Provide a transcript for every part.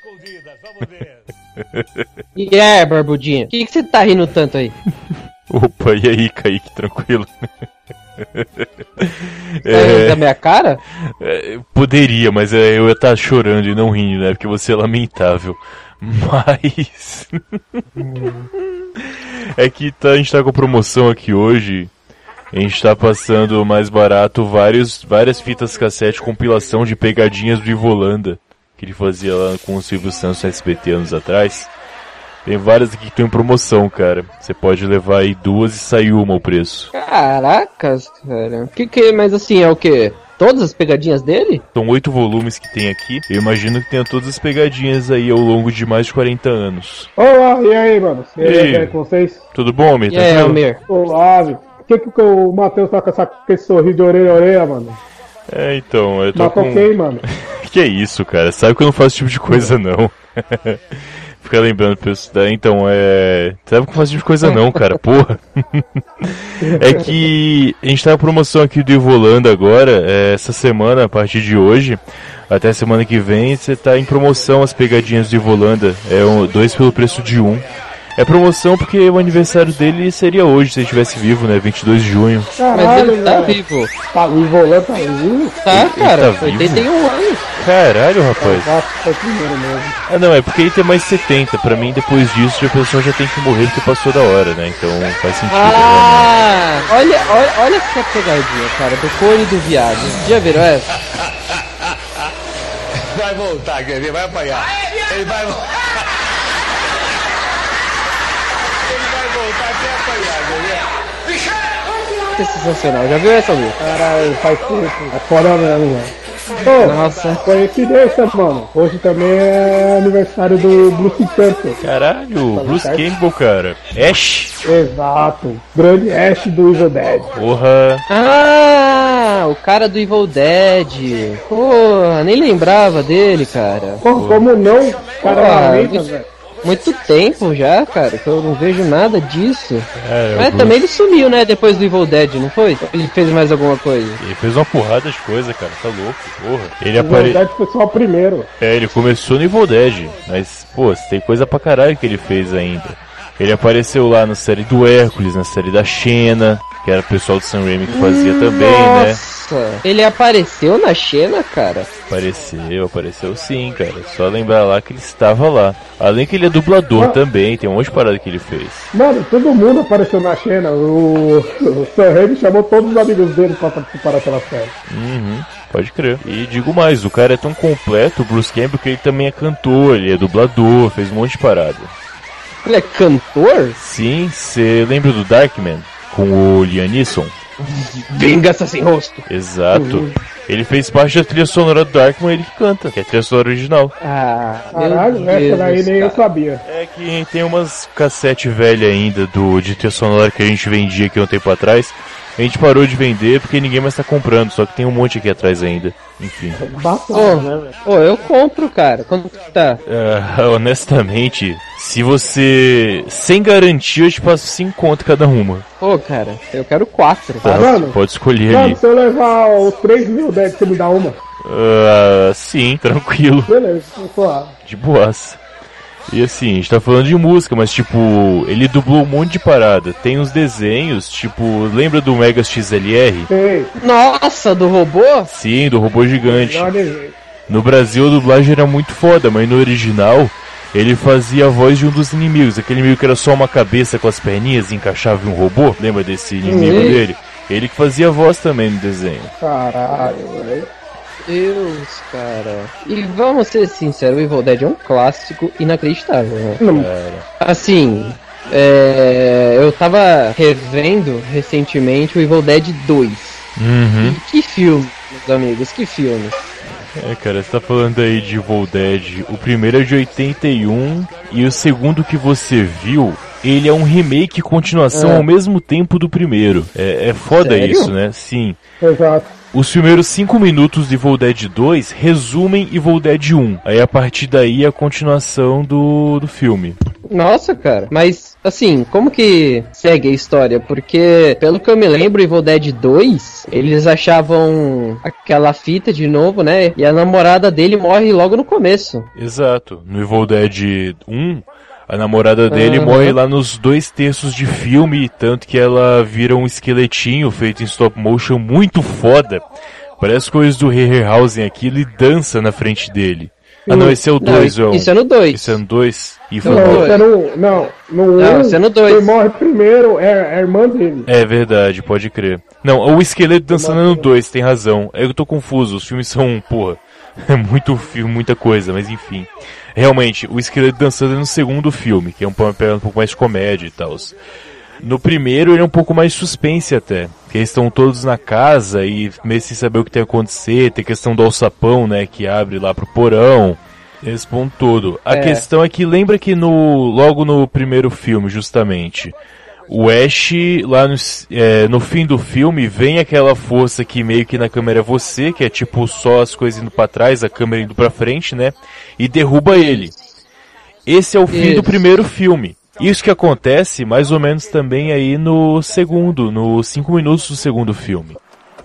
escondidas, vamos ver. E é, Barbudinha, o que, você tá rindo tanto aí? Opa, e aí, Kaique, tranquilo? Tá rindo da minha cara? É, poderia, mas é, eu ia estar chorando e não rindo, né? Porque você é lamentável. Mas. é que tá, a gente tá com promoção aqui hoje. A gente tá passando mais barato vários, várias fitas cassete compilação de pegadinhas do Ivolanda. Que ele fazia lá com o Silvio Santos no SBT anos atrás. Tem várias aqui que estão em promoção, cara. Você pode levar aí duas e sair uma o preço. Caracas, cara. Que que, mas assim, é o quê? Todas as pegadinhas dele? São oito volumes que tem aqui. Eu imagino que tenha todas as pegadinhas aí ao longo de mais de 40 anos. Olá, e aí, mano? E aí, E aí? com vocês? Tudo bom, Almir? E aí? Almir? Olá, meu. Por que, que o Matheus tá com, essa, com esse sorriso de orelha a orelha, mano? É, então, eu tô Matou com... quem, mano? Que é isso, cara? Sabe que eu não faço esse tipo de coisa, não. Fica lembrando pra isso daí. Então, é... Sabe que eu não faço esse tipo de coisa, não, cara. Porra. é que a gente tá na promoção aqui do Ivolanda agora. é, essa semana, a partir de hoje, até semana que vem, você tá em promoção as pegadinhas do Ivolanda. É um, dois pelo preço de um. É promoção porque o aniversário dele seria hoje, se ele estivesse vivo, né? 22 de junho. Mas Caralho, ele tá velho. vivo. Tá, o tá vivo? Tá, cara. tá vivo? 81 anos. Caralho, rapaz. Ah, foi o primeiro mesmo. Ah, não, é porque ele tem mais 70. Pra mim, depois disso, a pessoa já tem que morrer porque passou da hora, né? Então faz sentido. né? Ah, olha, olha, olha essa pegadinha, cara, do cone do viado. Já viram essa? Vai voltar, quer ver? Vai apanhar. Ele vai voltar. Ele vai voltar até apanhar, quer ver? Isso é sensacional. Já viu essa, Will? Caralho, faz tempo. É foda mesmo, velho. Nossa. coincidência, mano. Hoje também é aniversário do Bruce Campbell. Caralho, Bruce certo? Campbell, cara. Ash, Exato. Grande Ash do Evil Dead. porra. Ah, o cara do Evil Dead. Porra, nem lembrava dele, cara. Pô, como não? Cara, Ah, Muito tempo já, cara, que eu não vejo nada disso. É, Mas também ele sumiu, né, depois do Evil Dead, não foi? Ele fez mais alguma coisa. Ele fez uma porrada de coisa, cara. Tá louco, porra. Ele Evil apare... Dead foi só o primeiro. É, ele começou no Evil Dead. Mas, pô, tem coisa pra caralho que ele fez ainda. Ele apareceu lá na série do Hércules, na série da Xena, que era o pessoal do Sam Raimi que fazia também, né? Nossa, ele apareceu na Xena, cara? Apareceu, apareceu sim, cara. Só lembrar lá que ele estava lá. Além que ele é dublador Ah. também, tem um monte de parada que ele fez. Mano, todo mundo apareceu na Xena. O, o Sam Raimi chamou todos os amigos dele pra participar daquela série. Uhum, pode crer. E digo mais, o cara é tão completo, o Bruce Campbell, que ele também é cantor, ele é dublador, fez um monte de parada. Ele é cantor? Sim, você lembra do Darkman? Com o Liam Neeson? Vingança sem rosto. Exato. Ele fez parte da trilha sonora do Darkman, ele que canta, que é a trilha sonora original. Ah, Caralho, essa daí nem eu sabia. É que tem umas cassete velha ainda do de trilha sonora que a gente vendia aqui um tempo atrás. A gente parou de vender porque ninguém mais tá comprando, só que tem um monte aqui atrás ainda. Enfim. Ô, né, velho? ô, eu compro, cara. Quanto que tá? Ah, honestamente, se você. Sem garantia, eu te passo 5 conto cada uma. Pô, cara, eu quero quatro. Tá? mano? Pode escolher Mano, ali. se eu levar os 3 mil Dead, você me dá uma? Ah, sim, tranquilo. Beleza. De boas. E assim, a gente tá falando de música, mas tipo, ele dublou um monte de parada. Tem uns desenhos, tipo, lembra do Mega XLR? Sei, Nossa, do robô? Sim, do robô gigante. No Brasil a dublagem era muito foda, mas no original ele fazia a voz de um dos inimigos. Aquele inimigo que era só uma cabeça com as perninhas e encaixava em um robô. Lembra desse inimigo Sim. dele? Ele que fazia a voz também no desenho. Caralho, velho. Deus, cara. E vamos ser sinceros, o Evil Dead é um clássico inacreditável, né? Não, Assim, é, eu tava revendo recentemente o Evil Dead 2. Uhum. Que filme, meus amigos, que filme. É, cara, você tá falando aí de Evil Dead. O primeiro é de 81 e o segundo que você viu, ele é um remake e continuação É. ao mesmo tempo do primeiro. É, é foda Sério? isso, né? Sim. exato. Os primeiros 5 minutos de Evil Dead 2 resumem Evil Dead 1. Aí a partir daí é a continuação do, do filme. Nossa, cara. Mas, assim, como que segue a história? Porque, pelo que eu me lembro, Evil Dead 2, eles achavam aquela fita de novo, né? E a namorada dele morre logo no começo. Exato. No Evil Dead 1, a namorada dele Aham. morre lá nos dois terços de filme, tanto que ela vira um esqueletinho feito em stop motion muito foda. Parece coisas do Harryhausen aqui, ele dança na frente dele. Ah não, esse é o Não, 2, isso- isso é no 2. Esse é no 2? E foi Não, no Não, no Não, um, esse é no dois. Quem morre primeiro é, é a irmã dele. É verdade, pode crer. Não, o esqueleto dançando é no 2, tem razão. Eu tô confuso, os filmes são, porra, é muito filme, muita coisa, mas enfim. Realmente, o esqueleto dançando é no segundo filme, que é um pegando um pouco mais de comédia e tal. No primeiro ele é um pouco mais suspense até. Que eles estão todos na casa e meio sem saber o que tem a acontecer, tem a questão do alçapão, né, que abre lá pro porão. Esse ponto todo. A É. questão é que lembra que no logo no primeiro filme, justamente, o Ash, lá no, é, no fim do filme, vem aquela força que meio que na câmera é você, que é tipo só as coisas indo pra trás, a câmera indo pra frente, né? E derruba ele. Esse é o fim do Isso. primeiro filme. Isso que acontece mais ou menos também aí no segundo, nos cinco minutos do segundo filme.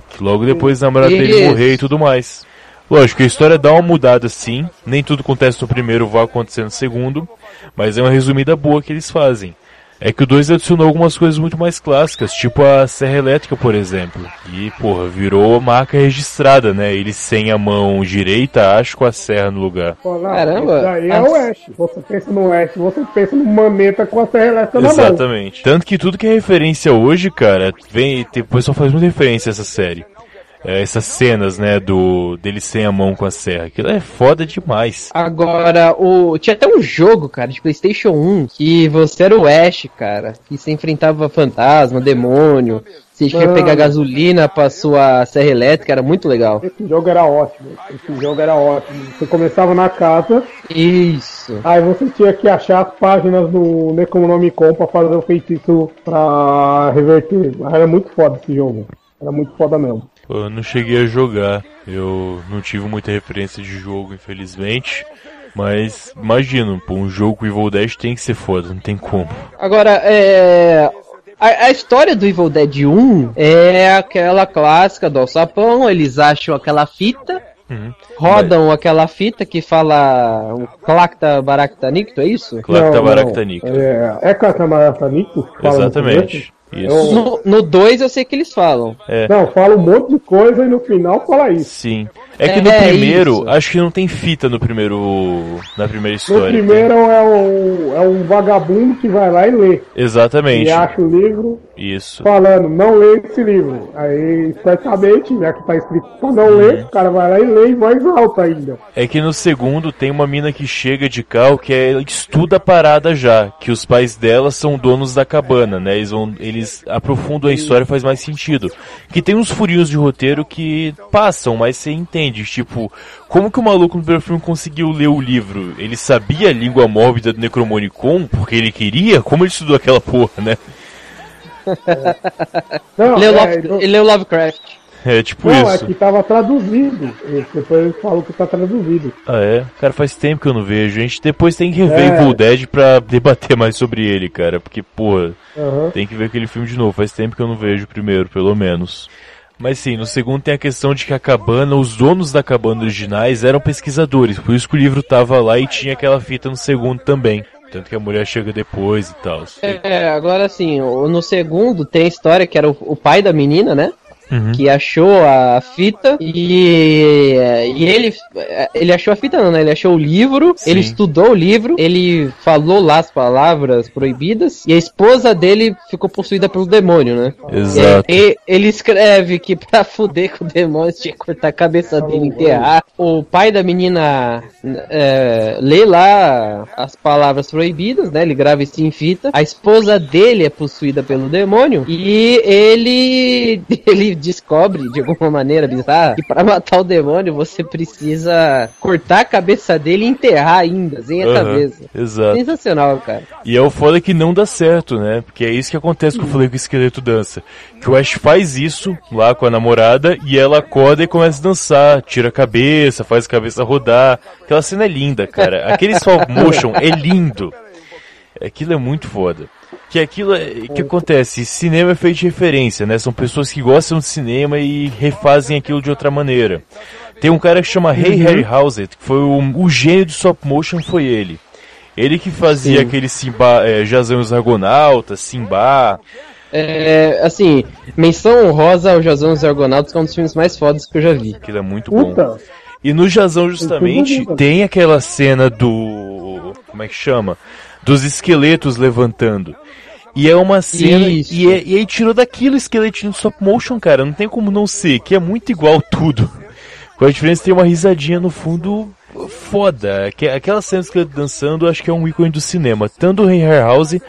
Que logo depois da namorada dele Isso. morrer e tudo mais. Lógico, a história dá uma mudada sim, nem tudo acontece no primeiro vai acontecer no segundo, mas é uma resumida boa que eles fazem. É que o 2 adicionou algumas coisas muito mais clássicas, tipo a serra elétrica, por exemplo. E, porra, virou marca registrada, né? Ele sem a mão direita, acho, com a serra no lugar. Caramba. Isso daí é o Ash. Você pensa no Ash, você pensa no maneta com a serra elétrica na mão. Exatamente. Tanto que tudo que é referência hoje, cara, vem. O pessoal faz muita referência a essa série. É, essas cenas, né, do dele sem a mão com a serra. Aquilo é foda demais. Agora, o tinha até um jogo, cara, de PlayStation 1, que você era o Ash, cara, que você enfrentava fantasma, demônio, você tinha que pegar gasolina pra sua serra elétrica, era muito legal. Esse jogo era ótimo. Esse jogo era ótimo. Você começava na casa, Isso. aí você tinha que achar as páginas do Necronomicon pra fazer o feitiço pra reverter. Era muito foda esse jogo. Era muito foda mesmo. Pô, Eu não cheguei a jogar. Eu não tive muita referência de jogo, infelizmente. Mas imagino, pô, um jogo com Evil Dead tem que ser foda, não tem como. Agora, é. A, a história do Evil Dead 1 é aquela clássica do alçapão, eles acham aquela fita, Uhum. rodam aquela fita que fala o Clacta Baractanicto, é isso? Não. baractanica. É, é Cacamaratanica? Exatamente. Isso. No- No 2 eu sei que eles falam. É. Não, fala um monte de coisa e no final fala isso. Sim. É que no É, primeiro, isso. acho que não tem fita no primeiro. Na primeira No história. primeiro é um, é um vagabundo que vai lá e lê. Exatamente. E acha o livro Isso. falando, não lê esse livro. Aí, certamente, já que tá escrito pra não Uhum. ler, o cara vai lá e lê em voz alta ainda. É que no segundo tem uma mina que chega de carro que é, estuda a parada já, que os pais dela são donos da cabana, né? Eles, vão, eles aprofundam a história faz mais sentido. Que tem uns furinhos de roteiro que passam, mas você entende, tipo, como que o maluco no primeiro filme conseguiu ler o livro? Ele sabia a língua mórbida do Necromonicon porque ele queria? Como ele estudou aquela porra, né? Não, Leu é, Love- não, Ele leu Lovecraft. É tipo não, é isso. que tava traduzido. Depois ele falou que tá traduzido. Ah, é? Cara, faz tempo que eu não vejo. A gente depois tem que rever É. Evil Dead pra debater mais sobre ele, cara. Porque, porra, Aham. tem que ver aquele filme de novo. Faz tempo que eu não vejo o primeiro, pelo menos. Mas sim, no segundo tem a questão de que a cabana, os donos da cabana originais eram pesquisadores. Por isso que o livro tava lá e tinha aquela fita no segundo também. Tanto que a mulher chega depois e tal. É, agora o- no segundo tem a história que era o, o pai da menina, né? Uhum. Que achou a fita e, e ele, ele achou a fita não, né? Ele achou o livro, Sim. ele estudou o livro, ele falou lá as palavras proibidas e a esposa dele ficou possuída pelo demônio, né? Exato. E, ele escreve que pra fuder com o demônio tinha que cortar a cabeça dele e enterrar. O pai da menina é, lê lá as palavras proibidas, né? Ele grava isso em fita. A esposa dele é possuída pelo demônio e ele ele descobre de alguma maneira bizarra que pra matar o demônio você precisa cortar a cabeça dele e enterrar ainda, sem a Aham, cabeça. Exato. Sensacional, cara. E é o foda que não dá certo, né? Porque é isso que acontece que eu falei que o esqueleto dança. Que o Ash faz isso lá com a namorada e ela acorda e começa a dançar, tira a cabeça, faz a cabeça rodar. Aquela cena é linda, cara. Aquele stop motion é lindo. Aquilo é muito foda. Que aquilo é, que acontece, cinema é feito de referência, né? São pessoas que gostam de cinema e refazem aquilo de outra maneira. Tem um cara que chama Ray Uhum. Harryhausen, que foi o, o gênio do stop motion foi ele. Ele que fazia Sim. aquele Simba, é, Jazão os Argonautas, Simba. É, assim, menção honrosa ao Jazão e os Argonautas, que é um dos filmes mais fodas que eu já vi. Aquilo é muito bom. Puta, E no Jazão, justamente, tem aquela cena do. Como é que chama? Dos esqueletos levantando. E é uma cena. Isso. E, é- e aí tirou daquilo esqueletinho de stop motion, cara. Não tem como não ser, que é muito igual tudo. Com a diferença tem uma risadinha no fundo foda. Que- Aquela cena do esqueleto dançando, acho que é um ícone do cinema. Tanto do Ray Harryhausen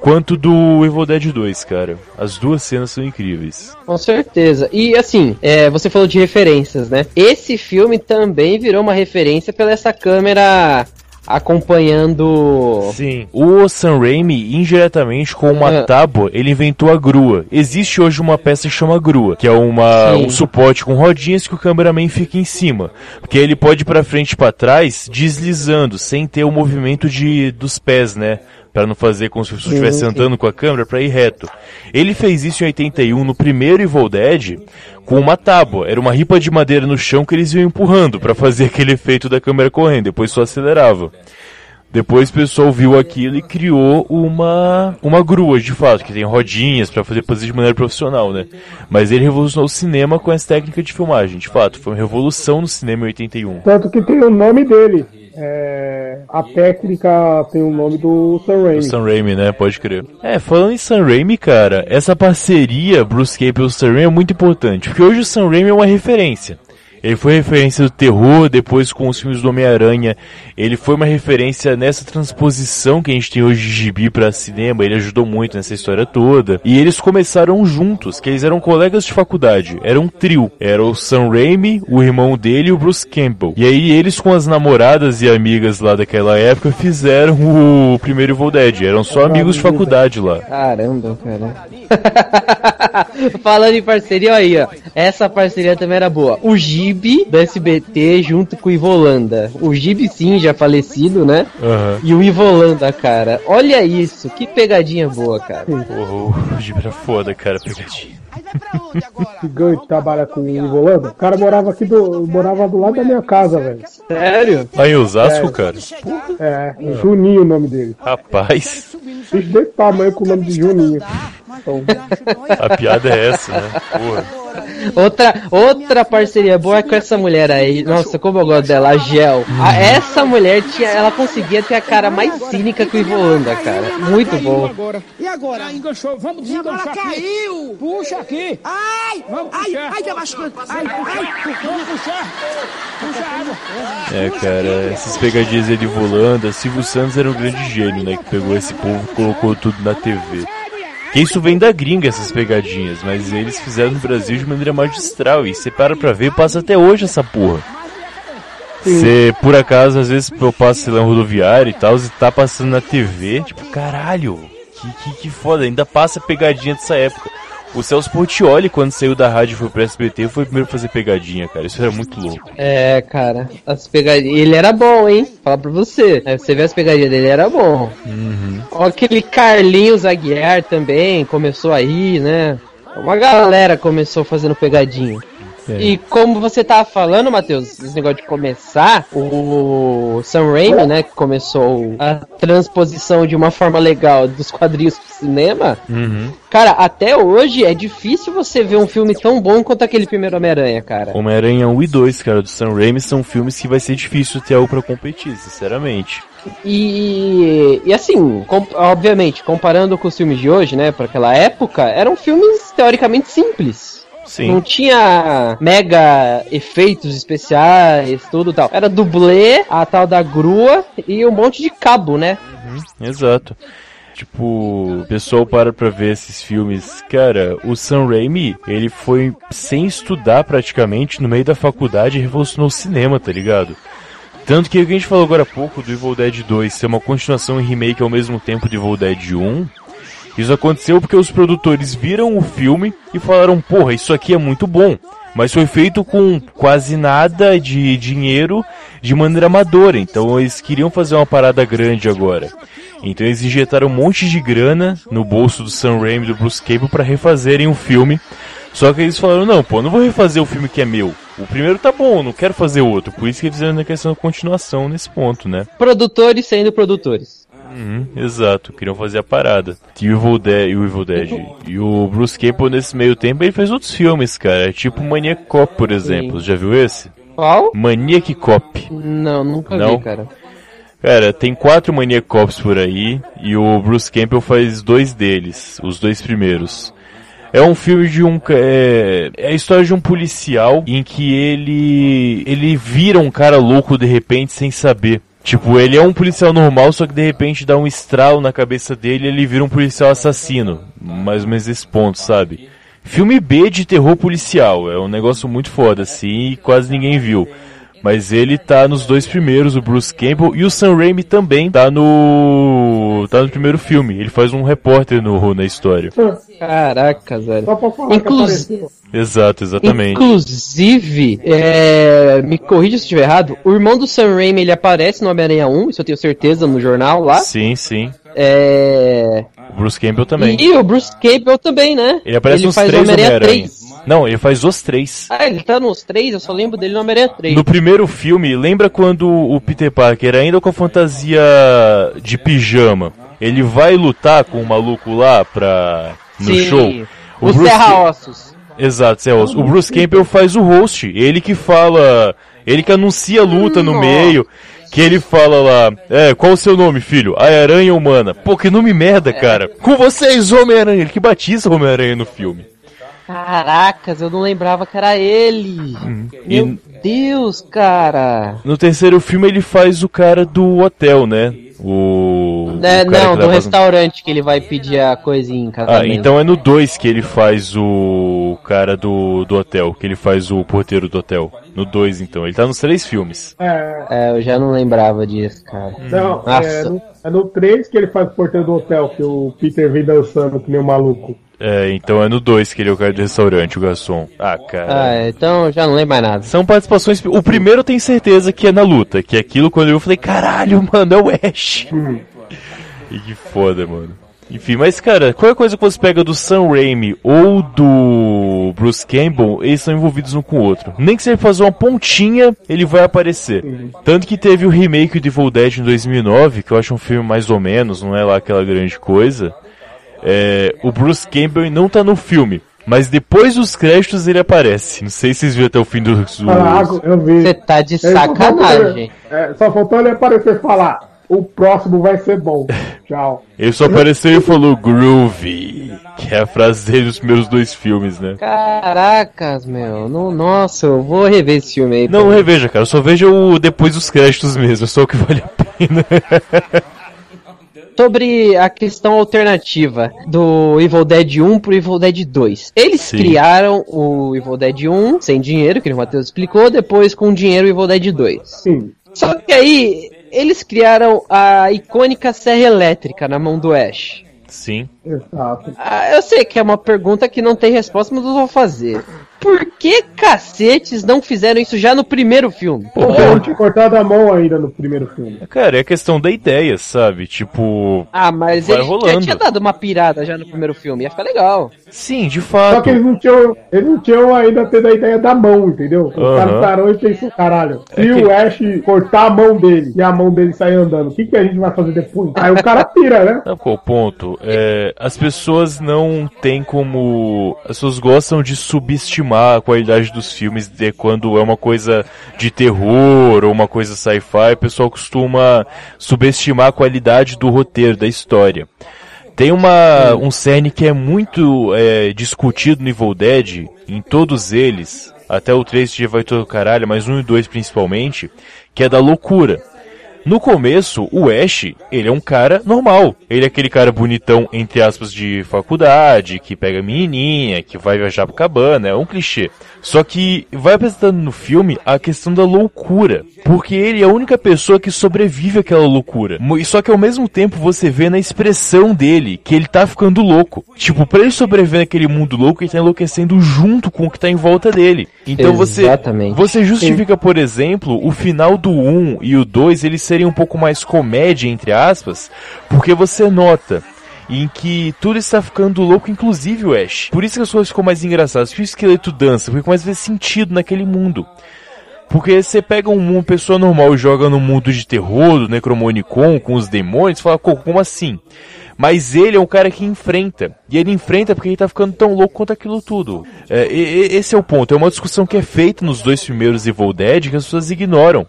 quanto do Evil Dead 2, cara. As duas cenas são incríveis. Com certeza. E assim, é, você falou de referências, né? Esse filme também virou uma referência pela essa câmera acompanhando. Sim. O Sam Raimi, indiretamente, com uma Ah. tábua, ele inventou a grua. Existe hoje uma peça que chama grua, que é uma, Sim. um suporte com rodinhas que o cameraman fica em cima. Porque ele pode ir pra frente e pra trás, deslizando, sem ter o movimento de, dos pés, né? Pra não fazer como se você estivesse andando com a câmera pra ir reto. Ele fez isso em 81 no primeiro Evil Dead com uma tábua. Era uma ripa de madeira no chão que eles iam empurrando pra fazer aquele efeito da câmera correndo. Depois só acelerava. Depois o pessoal viu aquilo e criou uma uma grua, de fato, que tem rodinhas pra fazer fazer de maneira profissional, né? Mas ele revolucionou o cinema com essa técnica de filmagem, de fato, foi uma revolução no cinema em 81. tanto que tem o nome dele. É, a técnica tem o nome do Sam Raimi. Sam Raimi, né? Pode crer. É, falando em Sam Raimi, cara, essa parceria Bruce Campbell e Sam Raimi é muito importante, porque hoje o Sam Raimi é uma referência. Ele foi referência do terror, depois com os filmes do Homem-Aranha, ele foi uma referência nessa transposição que a gente tem hoje de gibi pra cinema, ele ajudou muito nessa história toda. E eles começaram juntos, que eles eram colegas de faculdade, era um trio. Era o Sam Raimi, o irmão dele e o Bruce Campbell. E aí eles com as namoradas e amigas lá daquela época fizeram o primeiro Evil Dead, eram só amigos de faculdade lá. Caramba, cara. Falando em parceria, olha aí, ó. Essa parceria também era boa. O Gibi do SBT junto com o Ivolanda. O Gibi sim, já falecido, né? Aham. E o Ivolanda, cara. Olha isso, que pegadinha boa, cara. Porra, o Gibi era foda, cara, pegadinha. gigante trabalha com o Ivolanda. O cara morava aqui do. morava do lado da minha casa, velho. Sério? Lá em Osasco, cara? É, Juninho o nome dele. Rapaz, Bicho desse tamanho com o nome de Juninho. A piada é essa, né? Porra. Outra, outra parceria boa é com essa mulher aí. Nossa, como eu gosto dela, a Gel. A- essa mulher tinha, ela conseguia ter a cara mais cínica que o Ivolanda, cara. Muito bom. Agora. E agora? enganchou. Vamos desenganchar aqui. caiu! Puxa aqui. Ai! Vamos ai, puxar. ai, machucando! Ai, ai! Vamos puxar. Puxa a água. É, cara, essas pegadinhas ele volando, Silvio Santos era um grande gênio, né? Que pegou esse povo e colocou tudo na TV. Que isso vem da gringa, essas pegadinhas, mas eles fizeram no Brasil de maneira magistral. E você para pra ver, passa até hoje essa porra. Você, por acaso, às vezes eu passo, lá, rodoviário e tal, e tá passando na TV, tipo, caralho, que, que, que foda, ainda passa pegadinha dessa época. O Celso Portioli, quando saiu da rádio e foi pro SBT, foi o primeiro a fazer pegadinha, cara. Isso era muito louco. É, cara, as pegadinhas. Ele era bom, hein? Fala pra você. Aí você vê as pegadinhas dele, era bom. Ó, aquele Carlinhos Aguiar também começou aí, né? Uma galera começou fazendo pegadinha. É. E como você tava falando, Matheus, esse negócio de começar, o Sam Raimi, né, que começou a transposição de uma forma legal dos quadrinhos pro cinema, Uhum. cara, até hoje é difícil você ver um filme tão bom quanto aquele primeiro Homem-Aranha, cara. Homem-Aranha 1 e 2, cara, do Sam Raimi, são filmes que vai ser difícil ter algo pra competir, sinceramente. E, e assim, com- obviamente, comparando com os filmes de hoje, né, para aquela época, eram filmes teoricamente simples. Não Sim. tinha mega efeitos especiais, tudo tal. Era dublê, a tal da grua e um monte de cabo, né? Exato. Tipo, o pessoal para pra ver esses filmes. Cara, o Sam Raimi, ele foi sem estudar praticamente no meio da faculdade e revolucionou o cinema, tá ligado? Tanto que o que a gente falou agora há pouco do Evil Dead 2 ser uma continuação e remake ao mesmo tempo do Evil Dead 1, isso aconteceu porque os produtores viram o filme e falaram, porra, isso aqui é muito bom. Mas foi feito com quase nada de dinheiro de maneira amadora. Então eles queriam fazer uma parada grande agora. Então eles injetaram um monte de grana no bolso do Sam Raimi e do Bruce Campbell para refazerem o filme. Só que eles falaram, não, pô, não vou refazer o filme que é meu. O primeiro tá bom, não quero fazer outro. Por isso que eles fizeram a questão da continuação nesse ponto, né? Produtores sendo produtores. Uhum, exato, queriam fazer a parada. E o Evil Dead, e o Evil Dead. E o Bruce Campbell, nesse meio tempo, ele fez outros filmes, cara. Tipo Maniac Cop, por exemplo. Já viu esse? Qual? Maniac Cop. Não, nunca Não? vi, cara. Cara, tem quatro Maniac Cops por aí. E o Bruce Campbell faz dois deles. Os dois primeiros. É um filme de um. É, é a história de um policial em que ele. Ele vira um cara louco de repente sem saber. Tipo, ele é um policial normal, só que de repente dá um estralo na cabeça dele e ele vira um policial assassino. Mais ou menos esse ponto, sabe? Filme B de terror policial. É um negócio muito foda, assim, e quase ninguém viu. Mas ele tá nos dois primeiros, o Bruce Campbell, e o Sam Raimi também tá no. tá no primeiro filme. Ele faz um repórter no, na história. Caracas, velho. Só pra falar Inclusive-. Exato, exatamente. Inclusive, é, me corrija se estiver errado, o irmão do Sam Raimi ele aparece no Homem-Aranha 1, isso eu tenho certeza, no jornal lá. Sim, sim. É... O Bruce Campbell também. E o Bruce Campbell também, né? Ele aparece ele nos faz três Homem-Aranha Homem-Aranha. 3. Não, ele faz os três. Ah, ele tá nos três, eu só lembro dele no Homem-Aranha 3. No primeiro filme, lembra quando o Peter Parker, ainda com a fantasia de pijama, ele vai lutar com o maluco lá pra. no Sim, show? O, Bruce- Serra-Ossos. Exato, Celso. O Bruce Campbell faz o host. Ele que fala. Ele que anuncia a luta no Nossa. meio. Que ele fala lá, é, qual o seu nome, filho? A Aranha Humana. Pô, que nome merda, cara. Com vocês, Homem-Aranha. Ele que batiza o Homem-Aranha no filme. Caracas, eu não lembrava que era ele. Meu Uhum. E Deus, cara. no terceiro filme ele faz o cara do hotel, né? O. É, o cara não, do restaurante que ele vai pedir a coisinha em Ah, casamento. então é no 2 que ele faz o cara do, do hotel, que ele faz o porteiro do hotel. No 2, então. Ele tá nos três filmes. É, É, eu já não lembrava disso, cara. não, Nossa. é no, é no 3 que ele faz o porteiro do hotel, que o Peter vem dançando que nem um maluco. É, então é no 2 que ele é o cara do restaurante, o garçom. Ah, cara. Ah, então eu já não lembro mais nada. São participações. O primeiro eu tenho certeza que é na luta, que é aquilo quando eu falei, caralho, mano, é o Ash. E que foda, mano. Enfim, mas cara, qualquer coisa que você pega do Sam Raimi ou do Bruce Campbell, eles são envolvidos um com o outro. Nem que você fazer uma pontinha, ele vai aparecer. Tanto que teve o remake do Evil Dead em 2009, que eu acho um filme mais ou menos, não é lá aquela grande coisa. É, o Bruce Campbell não tá no filme, mas depois dos créditos ele aparece. Não sei se vocês viram até o fim dos. dos- Caraca, eu vi. Você tá de Ele só faltou sacanagem. ele- é, só faltou ele aparecer e falar: o próximo vai ser bom. Tchau. Ele só apareceu e falou Groovy, que é a frase dele nos primeiros dois filmes, né? Caracas, meu. Não, nossa, eu vou rever esse filme aí. Não, não reveja, cara. Só veja o depois dos créditos mesmo. É só o que vale a pena. Sobre a questão alternativa do Evil Dead 1 pro Evil Dead 2. Eles Sim. criaram o Evil Dead 1 sem dinheiro, que o Matheus explicou, depois com dinheiro o Evil Dead 2. Sim. Só que aí, eles criaram a icônica serra elétrica na mão do Ash. Sim. Exato. Ah, eu sei que é uma pergunta que não tem resposta, mas eu vou fazer. Por que cacetes não fizeram isso já no primeiro filme? Porque eu tinha cortado a mão ainda no primeiro filme. Cara, é questão da ideia, sabe? Tipo. Ah, mas Vai ele já rolando. tinha dado uma pirada já no primeiro filme, ia ficar legal. Sim, de Só fato. que eles não tinham, eles não tinham ainda tido a ideia da mão, entendeu? O Aham. cara parou e pensou, caralho, se É que- o Ash cortar a mão dele e a mão dele sair andando, o que, que a gente vai fazer depois? Aí o cara pira, né? Sabe qual o ponto? É, as pessoas não têm como. As pessoas gostam de subestimar a qualidade dos filmes de quando é uma coisa de terror ou uma coisa sci-fi, o pessoal costuma subestimar a qualidade do roteiro, da história. Tem uma, um cerne que é muito é, discutido no Evil Dead, em todos eles, até o 3 já vai todo caralho, mas um e dois principalmente, que é da loucura. No começo, o Ash, ele é um cara normal. Ele é aquele cara bonitão, entre aspas, de faculdade, que pega menininha, que vai viajar pro cabana, é um clichê. Só que vai apresentando no filme a questão da loucura. Porque ele é a única pessoa que sobrevive àquela loucura. Só que ao mesmo tempo você vê na expressão dele que ele tá ficando louco. Tipo, pra ele sobreviver naquele mundo louco, ele tá enlouquecendo junto com o que tá em volta dele. Então você, Exatamente. você justifica, por exemplo, o final do 1 e o 2 eles serem um pouco mais comédia, entre aspas, porque você nota em que tudo está ficando louco, inclusive o Ash. Por isso que as coisas ficam mais engraçadas, que o esqueleto dança, porque começa a ver sentido naquele mundo. Porque você pega um- uma pessoa normal e joga no mundo de terror, do Necromonicon, com os demônios, fala, "Co- como assim? Mas ele é um cara que enfrenta. E ele enfrenta porque ele tá ficando tão louco quanto aquilo tudo. É, esse é o ponto. É uma discussão que é feita nos dois primeiros Evil Dead que as pessoas ignoram.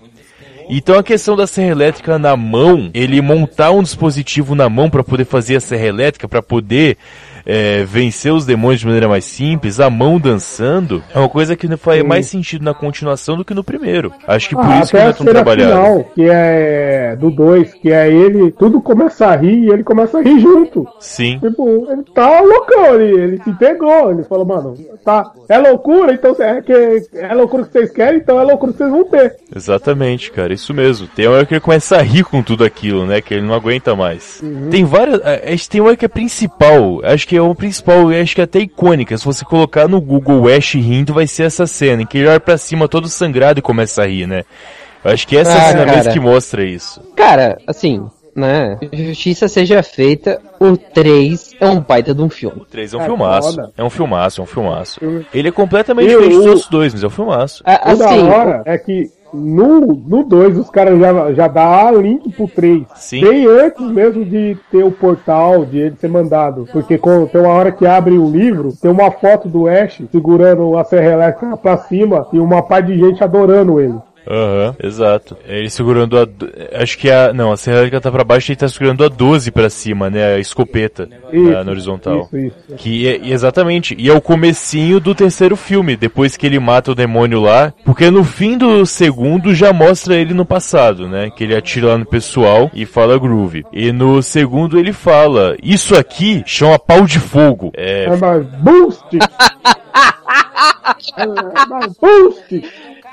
Então a questão da serra elétrica na mão, ele montar um dispositivo na mão para poder fazer a serra elétrica, para poder é, vencer os demônios de maneira mais simples, a mão dançando, é uma coisa que faz mais sentido na continuação do que no primeiro. Acho que por Ah, isso que não a é final, que é do 2, que é ele, tudo começa a rir e ele começa a rir junto. Sim. Tipo, ele tá loucão, ele, ele se integrou, ele falou, mano, tá, é loucura, então é, que, é loucura que vocês querem, então é loucura que vocês vão ter. Exatamente, cara, isso mesmo. Tem hora que ele começa a rir com tudo aquilo, né? Que ele não aguenta mais. Uhum. Tem várias. a- Acho que tem uma hora que é principal. Acho que é o principal, acho que é até icônica. Se você colocar no Google Ash rindo, vai ser essa cena, em que ele olha pra cima todo sangrado e começa a rir, né? Eu acho que essa é Ah, a cena mesmo cara. que mostra isso. Cara, assim, né? Justiça seja feita, o 3 é um baita de um filme. O 3 é um É filmaço. foda. É um filmaço, é um filmaço. Ele é completamente diferente dos outros dois, mas é um filmaço. A- O da Assim, hora é que no 2 os caras já, já dá link pro 3. Sim. Bem antes mesmo de ter o portal, de ele ser mandado. Porque com, tem uma hora que abre o livro, tem uma foto do Ash segurando a serra elétrica pra cima e uma par de gente adorando ele. Aham, exato. É Ele segurando a. Acho que a. Não, a serra elétrica tá pra baixo e ele tá segurando a 12 pra cima, né? A escopeta na, na horizontal. Isso, isso. Que é, exatamente, e é o comecinho do terceiro filme, depois que ele mata o demônio lá, porque no fim do segundo já mostra ele no passado, né? Que ele atira lá no pessoal e fala groove. E no segundo ele fala, isso aqui chama pau de fogo. É, É mais boost! é mais boost!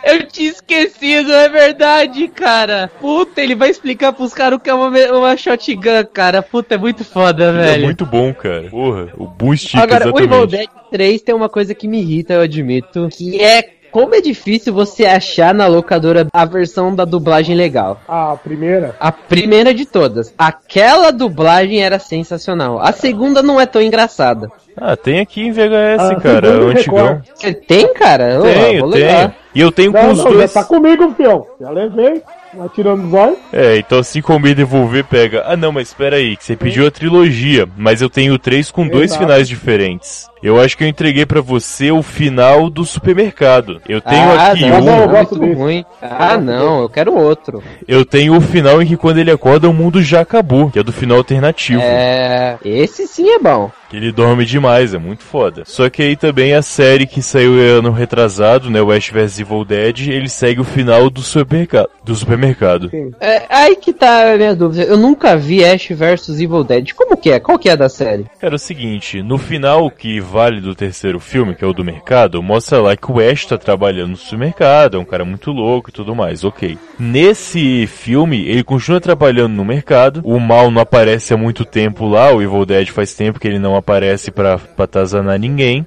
Eu tinha esquecido, é verdade, cara. Puta, ele vai explicar pros caras o que é uma, uma shotgun, cara. Puta, é muito foda, é velho. muito bom, cara. Porra, o boom estica, Agora, o exatamente. Evil Dead 3 tem uma coisa que me irrita, eu admito, que é como é difícil você achar na locadora a versão da dublagem legal. A primeira. A primeira de todas. Aquela dublagem era sensacional. A segunda não é tão engraçada. Ah, tem aqui em VHS, Ah, cara, segundo o antigão. Você tem, cara? Tenho, vou tenho. E eu tenho com Não, os não, já dois. tá comigo, fião. Já levei. Vai tirando os olhos. É, então assim como me devolver, pega. Ah, não, mas espera aí, que você pediu a trilogia, mas eu tenho três com dois Exato. finais diferentes. Eu acho que eu entreguei pra você o final do supermercado. Eu tenho ah, aqui não, um. não, eu é gosto muito ruim. Ah, não, eu quero outro. Eu tenho o final em que quando ele acorda o mundo já acabou, que é do final alternativo. É. Esse sim é bom. Que ele dorme demais, é muito foda. Só que aí também a série que saiu ano retrasado, né, o Ash vs Evil Dead, ele segue o final do supermercado. Do supermercado. É, aí que tá a minha dúvida. Eu nunca vi Ash vs Evil Dead. Como que é? Qual que é da série? Cara, é o seguinte, no final que vale do terceiro filme, que é o do mercado, mostra lá que o Ash tá trabalhando no supermercado, é um cara muito louco e tudo mais, ok. Nesse filme, ele continua trabalhando no mercado, o mal não aparece há muito tempo lá, o Evil Dead faz tempo que ele não aparece pra, pra atazanar ninguém.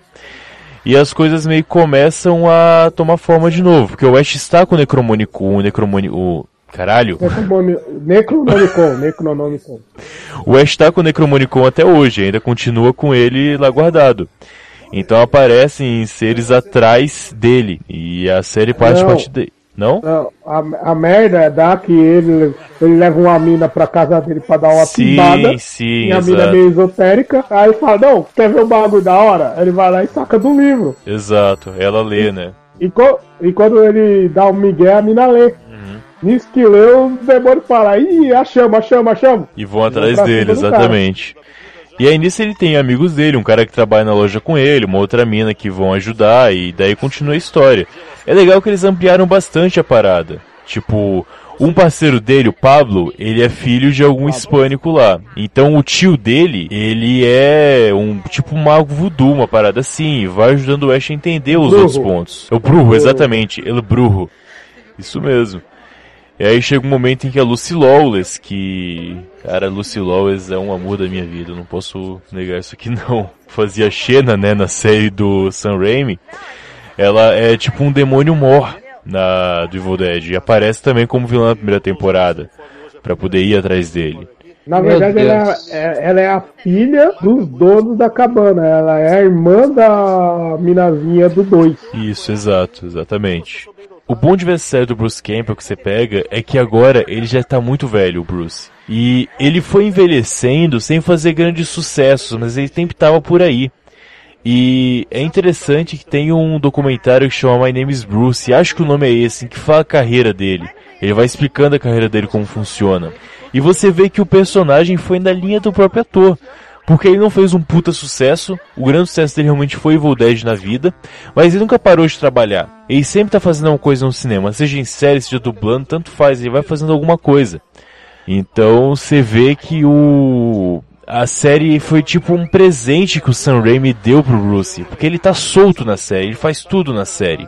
E as coisas meio que começam a tomar forma de novo, porque o Ash está com o Necromonicon, o Necromonicon... Caralho! Necromoni- Necronomicon, Necronomicon. O Ash tá com o Necromonicon até hoje, ainda continua com ele lá guardado. Então aparecem seres atrás dele. E a série parte partir daí. Não? Não, a, a merda é dar que ele, ele leva uma mina pra casa dele pra dar uma Sim, pimbada. sim, E a mina é exato. meio esotérica. Aí ele fala, não, quer ver o bagulho da hora? Ele vai lá e saca do livro. Exato, ela lê, né? E, co- e quando ele dá o migué, a mina lê. Uhum. Nisso que lê, o demônio fala, ih, a chama, a chama, a chama. E vão atrás dele, cara. exatamente. E aí nisso ele tem amigos dele, um cara que trabalha na loja com ele, uma outra mina que vão ajudar, e daí continua a história. É legal que eles ampliaram bastante a parada. Tipo, um parceiro dele, o Pablo, ele é filho de algum hispânico lá. Então o tio dele, ele é um tipo um mago voodoo, uma parada assim, e vai ajudando o Ash a entender os Brujo. outros pontos. É o Brujo, exatamente, ele Brujo. Isso mesmo. E aí chega um momento em que a Lucy Lawless, que. Cara, Lucy Lawless é um amor da minha vida, eu não posso negar isso aqui não. Fazia Xena, né, na série do Sam Raimi. Ela é tipo um demônio mor na do Evil Dead. E aparece também como vilã na primeira temporada. Pra poder ir atrás dele. Na Meu verdade, ela Deus. é, ela é a filha dos donos da cabana. Ela é a irmã da minazinha do 2. Isso, exato, exatamente. O bom de ver série do Bruce Campbell que você pega é que agora ele já tá muito velho, o Bruce. E ele foi envelhecendo sem fazer grandes sucessos, mas ele sempre tava por aí. E é interessante que tem um documentário que chama My Name is Bruce, acho que o nome é esse, que fala a carreira dele. Ele vai explicando a carreira dele como funciona. E você vê que o personagem foi na linha do próprio ator. Porque ele não fez um puta sucesso, o grande sucesso dele realmente foi Evil Dead na vida, mas ele nunca parou de trabalhar. Ele sempre tá fazendo alguma coisa no cinema, seja em série, seja dublando, tanto faz, ele vai fazendo alguma coisa. Então você vê que o a série foi tipo um presente que o Sam Raimi deu pro Bruce, porque ele tá solto na série, ele faz tudo na série.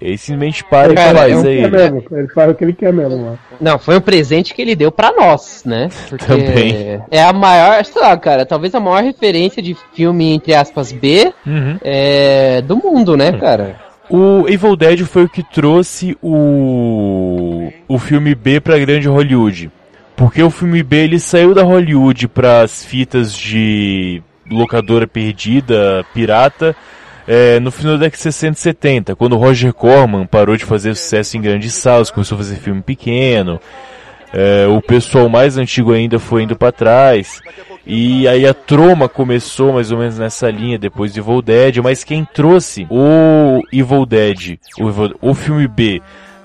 Ele simplesmente para e Cara, faz é um é Ele, ele. quer mesmo, ele faz o que ele quer mesmo. Lá. Não, foi um presente que ele deu pra nós, né? Porque Também. É a maior, sei lá, cara, talvez a maior referência de filme, entre aspas, B Uhum. é, do mundo, né, cara? O Evil Dead foi o que trouxe o o filme B pra grande Hollywood. Porque o filme B ele saiu da Hollywood para as fitas de locadora perdida, pirata, é, no final da década de 60 e 70, quando Roger Corman parou de fazer sucesso em grandes salas, começou a fazer filme pequeno, é, o pessoal mais antigo ainda foi indo para trás. E aí a Troma começou mais ou menos nessa linha depois do Evil Dead, mas quem trouxe o Evil Dead, o, Evil- o filme B,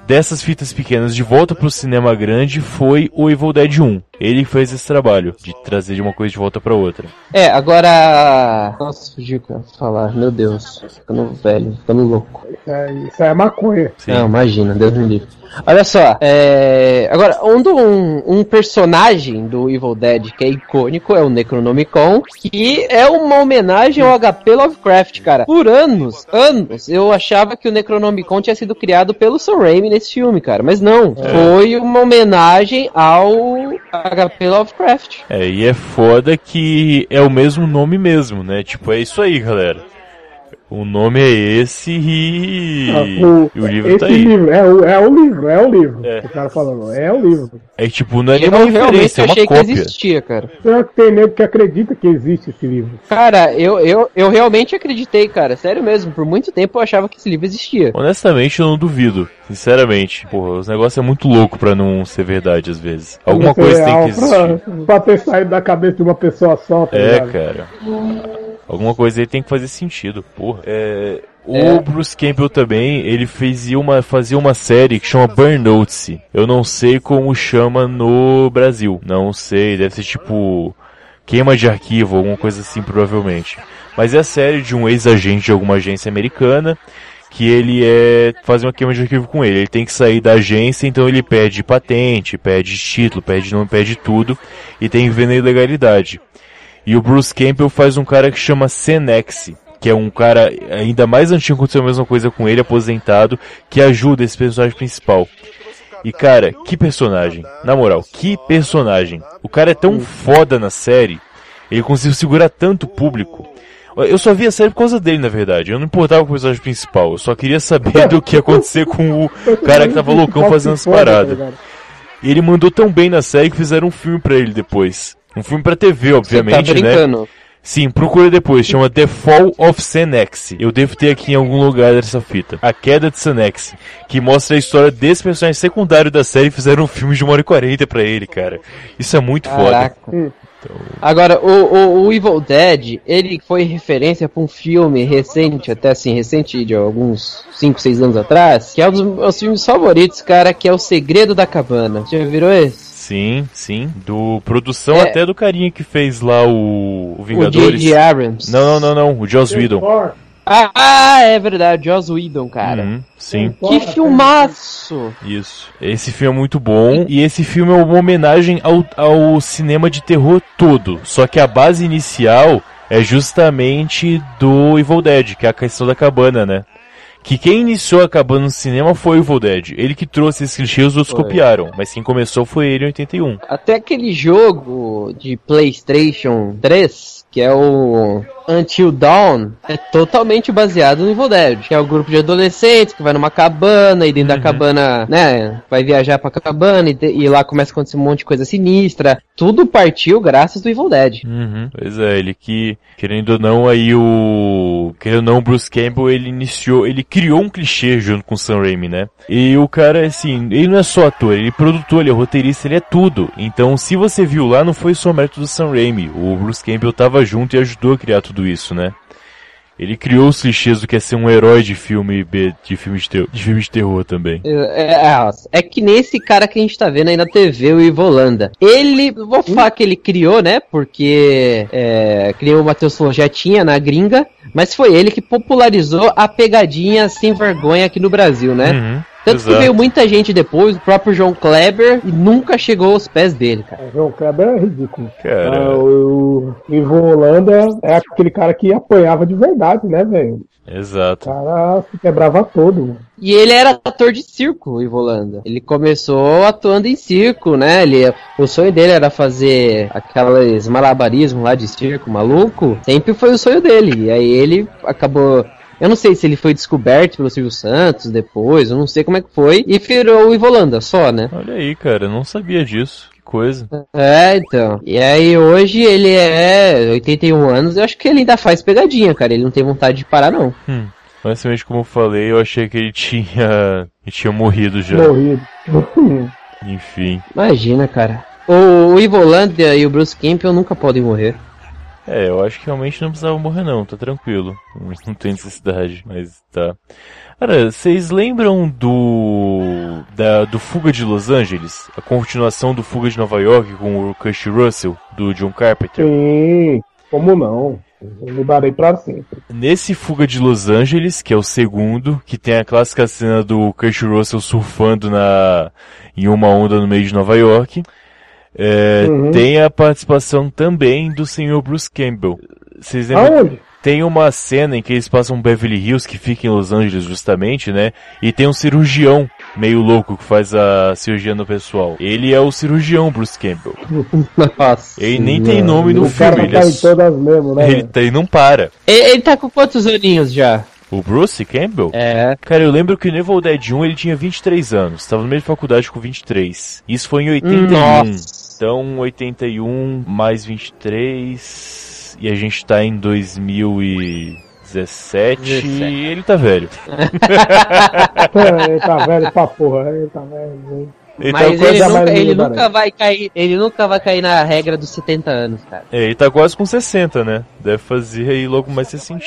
dessas fitas pequenas de volta pro cinema grande foi o Evil Dead 1. Ele fez esse trabalho de trazer de uma coisa de volta pra outra. É, agora. Nossa, fugiu o que eu ia falar, meu Deus. Ficando velho, ficando louco. Isso é, isso é maconha. Sim. Não, imagina, Deus me livre. Olha só, é... agora, um, do- um, um personagem do Evil Dead que é icônico é o Necronomicon, que é uma homenagem ao HP Lovecraft, cara. Por anos, anos, eu achava que o Necronomicon tinha sido criado pelo Sam Raimi nesse filme, cara. Mas não, foi uma homenagem ao HP Lovecraft. É, e é foda que é o mesmo nome mesmo, né? Tipo, é isso aí, galera. O nome é esse e, Ah, o- e o livro esse tá aí. livro, é o, é o livro, é o livro. É. O cara falando, é o livro. É tipo, não é Eu nenhuma realmente referência, é uma achei que existia, cara. Será que tem nego que acredita que existe esse livro? Cara, eu, eu, eu realmente acreditei, cara. Sério mesmo. Por muito tempo eu achava que esse livro existia. Honestamente, eu não duvido. Sinceramente. Porra, os negócios é muito louco pra não ser verdade às vezes. Alguma ser coisa tem que existir. Pra, pra ter saído da cabeça de uma pessoa só, tá É, ligado? cara. Alguma coisa aí tem que fazer sentido, porra. É, o É. Bruce Campbell também, ele fez uma, fazia uma série que chama Burnout. Eu não sei como chama no Brasil. Não sei, deve ser tipo queima de arquivo, alguma coisa assim provavelmente. Mas é a série de um ex-agente de alguma agência americana que ele é fazer uma queima de arquivo com ele. Ele tem que sair da agência, então ele pede patente, pede título, pede nome, pede tudo e tem que ver na ilegalidade. E o Bruce Campbell faz um cara que chama Senex, que é um cara ainda mais antigo, aconteceu a mesma coisa com ele, aposentado, que ajuda esse personagem principal. E cara, que personagem. Na moral, que personagem. O cara é tão foda na série, ele conseguiu segurar tanto público. Eu só vi a série por causa dele, na verdade. Eu não importava com o personagem principal. Eu só queria saber do que ia acontecer com o cara que tava loucão fazendo as tá paradas. E ele mandou tão bem na série que fizeram um filme pra ele depois. Um filme pra TV, obviamente, Você tá né? brincando. Sim, procura depois, chama The Fall of Senex. Eu devo ter aqui em algum lugar dessa fita. A Queda de Senex, que mostra a história desse personagem secundário da série e fizeram um filme de 1 hora e 40 pra ele, cara. Isso é muito Caraca. Hum. Agora, o, o, o Evil Dead, ele foi referência pra um filme recente, até assim, recente de alguns 5, 6 anos atrás, que é um dos meus filmes favoritos, cara, que é O Segredo da Cabana. Já virou esse? Sim, sim. Do produção É. até do carinha que fez lá o, o O Vingadores. J.J. Abrams. Não, não, não, não. O Joss Whedon. Thor, Ah, é verdade, Joss Whedon, cara. Uhum, sim. Que filmaço! Isso. Esse filme é muito bom. E esse filme é uma homenagem ao, ao cinema de terror todo. Só que a base inicial é justamente do Evil Dead, que é a questão da cabana, né? Que quem iniciou a cabana no cinema foi o Evil Dead. Ele que trouxe esses clichês, os outros Foi. copiaram. Mas quem começou foi ele em 81. Até aquele jogo de PlayStation 3, que é o Until Dawn, é totalmente baseado no Evil Dead. Que é o grupo de adolescentes que vai numa cabana e dentro da cabana, né, vai viajar pra cabana e, te- e lá começa a acontecer um monte de coisa sinistra. Tudo partiu graças do Evil Dead. Uhum. Pois é, ele que, querendo ou não, aí o. Querendo ou não, o Bruce Campbell, ele iniciou, ele criou um clichê junto com o Sam Raimi, né? E o cara, assim, ele não é só ator, ele é produtor, ele é roteirista, ele é tudo. Então, se você viu lá, não foi só mérito do Sam Raimi. O Bruce Campbell tava junto e ajudou a criar tudo isso, né? Ele criou os clichês do que é ser um herói de filme B, de filme de, terror, de filme de terror também. É, é, é que nesse cara que a gente tá vendo aí na TV, o Ivolanda. Ele, vou falar que ele criou, né? Porque é, criou o Matheus falou, já tinha na gringa, mas foi ele que popularizou a pegadinha sem vergonha aqui no Brasil, né? Uhum, Tanto que exato. veio muita gente depois, o próprio João Kleber, e nunca chegou aos pés dele, cara. O João Kleber é ridículo. Cara. Ah, o, Ivo Holanda é aquele cara que apanhava de verdade, né, velho? Exato. O cara se quebrava todo. E ele era ator de circo, o Ivolanda. Ele começou atuando em circo, né? Ele, o sonho dele era fazer aqueles malabarismos lá de circo maluco. Sempre foi o sonho dele. E aí ele acabou. Eu não sei se ele foi descoberto pelo Silvio Santos depois, eu não sei como é que foi. E virou o Ivolanda só, né? Olha aí, cara, eu não sabia disso. Que coisa. É, então. E aí hoje ele é 81 anos, eu acho que ele ainda faz pegadinha, cara. Ele não tem vontade de parar, não. Hum. Honestamente, como eu falei, eu achei que ele tinha. Ele tinha morrido já. Morrido. Enfim. Imagina, cara. O, o Ivolanda e o Bruce Campbell nunca podem morrer. É, eu acho que realmente não precisava morrer não, tá tranquilo. Não, tem necessidade, mas tá. Cara, vocês lembram do. Da, do Fuga de Los Angeles? A continuação do Fuga de Nova York com o Kurt Russell, do John Carpenter? Sim, como não? Eu me darei pra sempre. Nesse Fuga de Los Angeles, que é o segundo, que tem a clássica cena do Kurt Russell surfando na, em uma onda no meio de Nova York, é, Uhum. tem a participação também do senhor Bruce Campbell. Vocês lembram? Aonde? Tem uma cena em que eles passam Beverly Hills, que fica em Los Angeles justamente, né? E tem um cirurgião meio louco que faz a cirurgia no pessoal. Ele é o cirurgião Bruce Campbell. Nossa. Ele nem tem nome no o cara filme, ele, tá é em todas mesmo, né? ele, velho? tá- ele não para. Ele, ele tá com quantos aninhos já? O Bruce Campbell? É. Cara, eu lembro que no Evil Dead 1 ele tinha 23 anos, tava no meio de faculdade com 23. Isso foi em 81. Nossa. Então, 81 mais 23. E a gente tá em 2017. 17. E ele tá velho. ele tá velho pra porra, ele tá velho. Tá Mas ele, nunca, ele nunca vai cair. Ele nunca vai cair na regra dos 70 anos, cara. é, ele tá quase com 60, né? Deve fazer aí logo mais 60.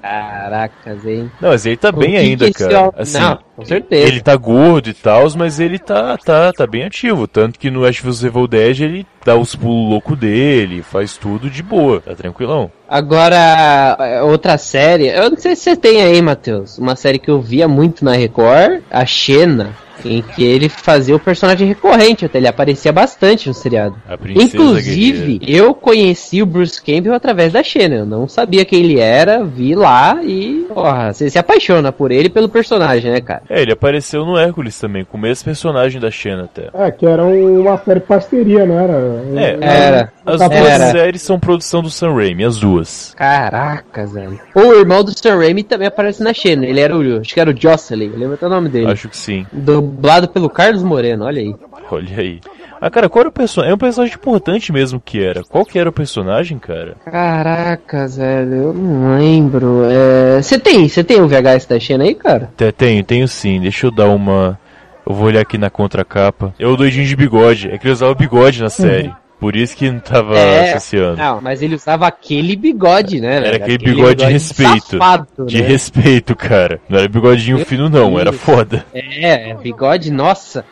Caracas, hein? Não, mas ele tá O bem que ainda, que cara. Assim, Não, com certeza. Ele tá gordo e tal, mas ele tá, tá, tá bem ativo. Tanto que no Ash vs Evil Dead ele dá os pulos loucos dele, faz tudo de boa, tá tranquilão. Agora, outra série. Eu não sei se você tem aí, Matheus. Uma série que eu via muito na Record, a Xena. Em que ele fazia o personagem recorrente, até ele aparecia bastante no seriado. Inclusive, eu conheci o Bruce Campbell através da Xena. Eu não sabia quem ele era, vi lá e. Porra, você se apaixona por ele e pelo personagem, né, cara? É, ele apareceu no Hércules também, com o mesmo personagem da Xena até. É, que era um- uma série de parceria, não era? É, Era. As duas Era. séries são produção do Sam Raimi, as duas. Caracas, velho. O irmão do Sam Raimi também aparece na Xena. Ele era o. Acho que era o Jocelyn. Lembra até o nome dele. Acho que sim. Dublado pelo Carlos Moreno, olha aí. Olha aí. Ah, cara, qual era o personagem? É um personagem importante mesmo que era. Qual que era o personagem, cara? Caracas, velho, eu não lembro. É, Você tem, você tem o VHS da Xena aí, cara? Te- Tenho, tenho sim. Deixa eu dar uma. Eu vou olhar aqui na contracapa. É o doidinho de bigode. É que ele usava bigode na série. Por isso que não tava associando. Não, mas ele usava aquele bigode, né? velho? aquele bigode de respeito. safado, De né? respeito, cara. Não era bigodinho Meu fino, não. Era foda. É, bigode, nossa.